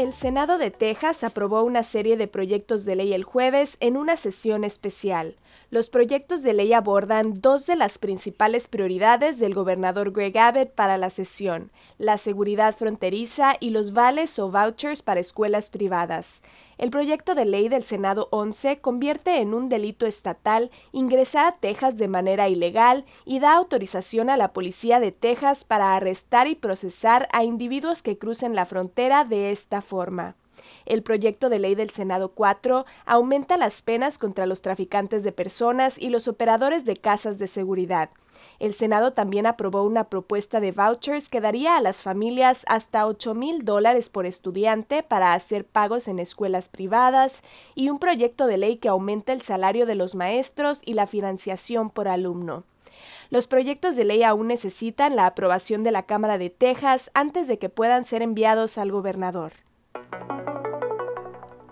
El Senado de Texas aprobó una serie de proyectos de ley el jueves en una sesión especial. Los proyectos de ley abordan dos de las principales prioridades del gobernador Greg Abbott para la sesión, la seguridad fronteriza y los vales o vouchers para escuelas privadas. El proyecto de ley del Senado 11 convierte en un delito estatal ingresar a Texas de manera ilegal y da autorización a la policía de Texas para arrestar y procesar a individuos que crucen la frontera de esta. El proyecto de ley del Senado 4 aumenta las penas contra los traficantes de personas y los operadores de casas de seguridad. El Senado también aprobó una propuesta de vouchers que daría a las familias hasta 8 mil dólares por estudiante para hacer pagos en escuelas privadas y un proyecto de ley que aumenta el salario de los maestros y la financiación por alumno. Los proyectos de ley aún necesitan la aprobación de la Cámara de Texas antes de que puedan ser enviados al gobernador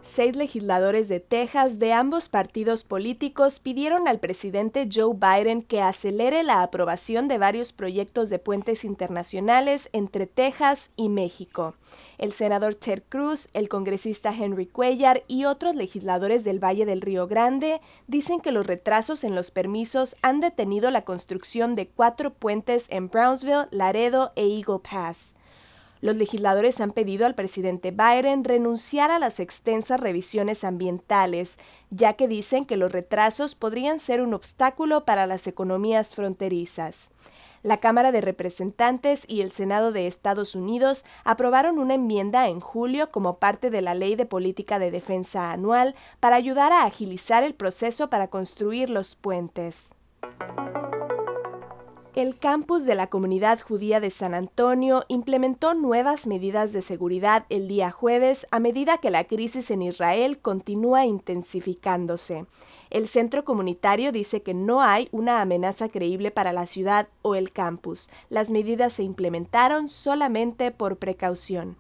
seis legisladores de Texas de ambos partidos políticos pidieron al presidente Joe Biden que acelere la aprobación de varios proyectos de puentes internacionales entre Texas y México. El senador Ted Cruz, el congresista Henry Cuellar y otros legisladores del Valle del Río Grande dicen que los retrasos en los permisos han detenido la construcción de cuatro puentes en Brownsville, Laredo e Eagle Pass. Los legisladores han pedido al presidente Biden renunciar a las extensas revisiones ambientales, ya que dicen que los retrasos podrían ser un obstáculo para las economías fronterizas. La Cámara de Representantes y el Senado de Estados Unidos aprobaron una enmienda en julio como parte de la Ley de Política de Defensa Anual para ayudar a agilizar el proceso para construir los puentes. El campus de la comunidad judía de San Antonio implementó nuevas medidas de seguridad el día jueves a medida que la crisis en Israel continúa intensificándose. El centro comunitario dice que no hay una amenaza creíble para la ciudad o el campus. Las medidas se implementaron solamente por precaución.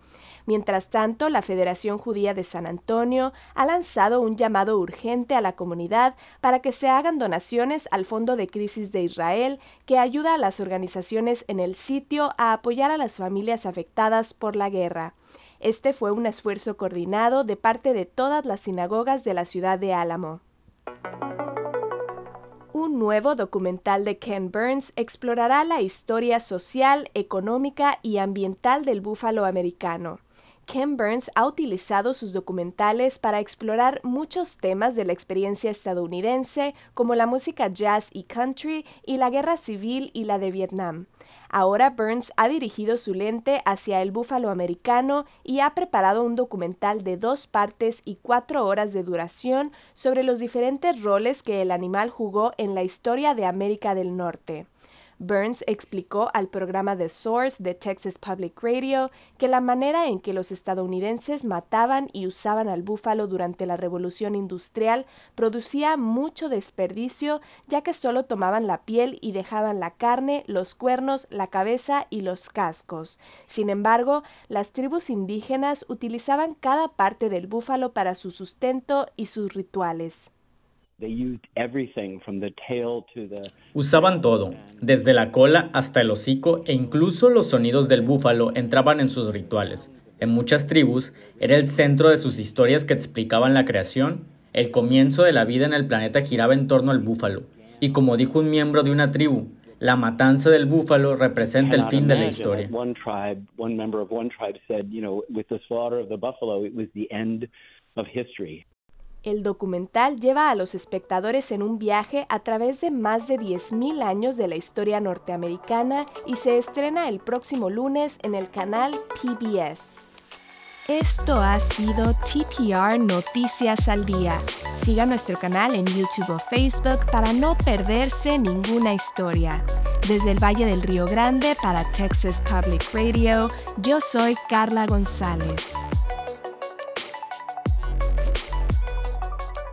Mientras tanto, la Federación Judía de San Antonio ha lanzado un llamado urgente a la comunidad para que se hagan donaciones al Fondo de Crisis de Israel, que ayuda a las organizaciones en el sitio a apoyar a las familias afectadas por la guerra. Este fue un esfuerzo coordinado de parte de todas las sinagogas de la ciudad de Álamo. Un nuevo documental de Ken Burns explorará la historia social, económica y ambiental del búfalo americano. Ken Burns ha utilizado sus documentales para explorar muchos temas de la experiencia estadounidense, como la música jazz y country y la guerra civil y la de Vietnam. Ahora Burns ha dirigido su lente hacia el búfalo americano y ha preparado un documental de dos partes y cuatro horas de duración sobre los diferentes roles que el animal jugó en la historia de América del Norte. Burns explicó al programa The Source de Texas Public Radio que la manera en que los estadounidenses mataban y usaban al búfalo durante la Revolución Industrial producía mucho desperdicio, ya que solo tomaban la piel y dejaban la carne, los cuernos, la cabeza y los cascos. Sin embargo, las tribus indígenas utilizaban cada parte del búfalo para su sustento y sus rituales. Usaban todo, desde la cola hasta el hocico e incluso los sonidos del búfalo entraban en sus rituales. En muchas tribus era el centro de sus historias que explicaban la creación, el comienzo de la vida en el planeta giraba en torno al búfalo, y como dijo un miembro de una tribu, la matanza del búfalo representa el fin de la historia. El documental lleva a los espectadores en un viaje a través de más de 10.000 años de la historia norteamericana y se estrena el próximo lunes en el canal PBS. Esto ha sido TPR Noticias al Día. Siga nuestro canal en YouTube o Facebook para no perderse ninguna historia. Desde el Valle del Río Grande para Texas Public Radio, yo soy Carla González.